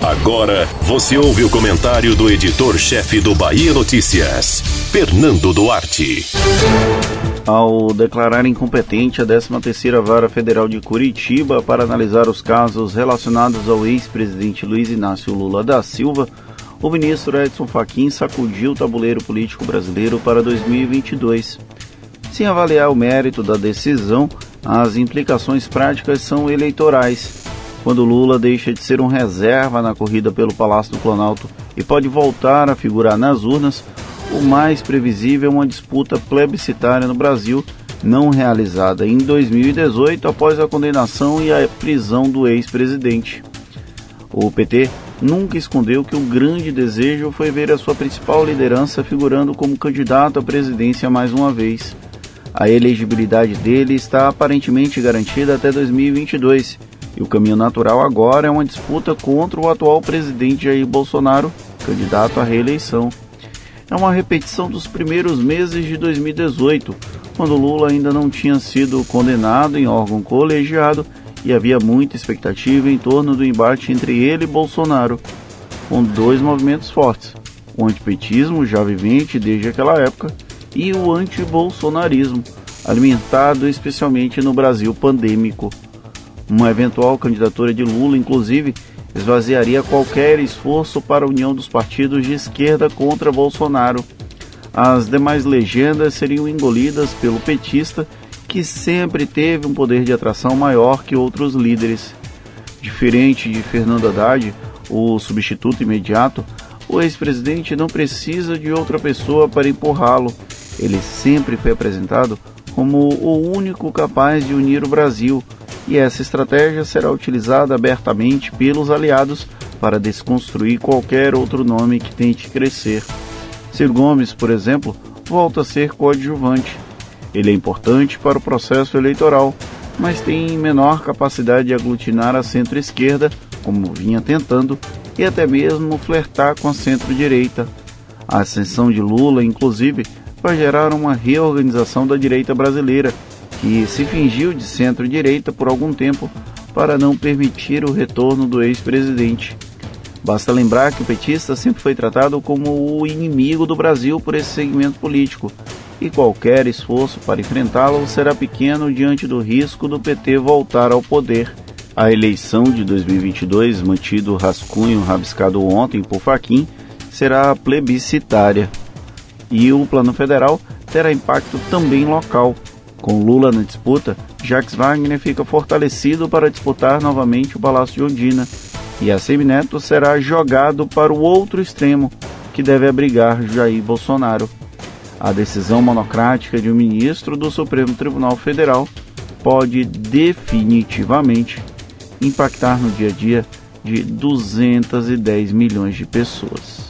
Agora você ouve o comentário do editor-chefe do Bahia Notícias, Fernando Duarte. Ao declarar incompetente a 13ª Vara Federal de Curitiba para analisar os casos relacionados ao ex-presidente Luiz Inácio Lula da Silva, o ministro Edson Fachin sacudiu o tabuleiro político brasileiro para 2022. Sem avaliar o mérito da decisão, as implicações práticas são eleitorais. Quando Lula deixa de ser um reserva na corrida pelo Palácio do Planalto e pode voltar a figurar nas urnas, o mais previsível é uma disputa plebiscitária no Brasil, não realizada em 2018 após a condenação e a prisão do ex-presidente. O PT nunca escondeu que o grande desejo foi ver a sua principal liderança figurando como candidato à presidência mais uma vez. A elegibilidade dele está aparentemente garantida até 2022 e o caminho natural agora é uma disputa contra o atual presidente Jair Bolsonaro, candidato à reeleição. É uma repetição dos primeiros meses de 2018, quando Lula ainda não tinha sido condenado em órgão colegiado e havia muita expectativa em torno do embate entre ele e Bolsonaro, com dois movimentos fortes: o antipetismo, já vivente desde aquela época, e o antibolsonarismo, alimentado especialmente no Brasil pandêmico. Uma eventual candidatura de Lula, inclusive, esvaziaria qualquer esforço para a união dos partidos de esquerda contra Bolsonaro. As demais legendas seriam engolidas pelo petista que sempre teve um poder de atração maior que outros líderes. Diferente de Fernando Haddad, o substituto imediato, o ex-presidente não precisa de outra pessoa para empurrá-lo. Ele sempre foi apresentado como o único capaz de unir o Brasil, e essa estratégia será utilizada abertamente pelos aliados para desconstruir qualquer outro nome que tente crescer. Ciro Gomes, por exemplo, volta a ser coadjuvante ele é importante para o processo eleitoral, mas tem menor capacidade de aglutinar a centro-esquerda, como vinha tentando, e até mesmo flertar com a centro-direita. A ascensão de Lula, inclusive, vai gerar uma reorganização da direita brasileira, que se fingiu de centro-direita por algum tempo para não permitir o retorno do ex-presidente. Basta lembrar que o petista sempre foi tratado como o inimigo do Brasil por esse segmento político, e qualquer esforço para enfrentá-lo será pequeno diante do risco do PT voltar ao poder. A eleição de 2022, mantido rascunho rabiscado ontem por Faquim, será plebiscitária. E o plano federal terá impacto também local. Com Lula na disputa, Jacques Wagner fica fortalecido para disputar novamente o Palácio de Ondina. E a Semineto será jogado para o outro extremo, que deve abrigar Jair Bolsonaro. A decisão monocrática de um ministro do Supremo Tribunal Federal pode definitivamente impactar no dia a dia de 210 milhões de pessoas.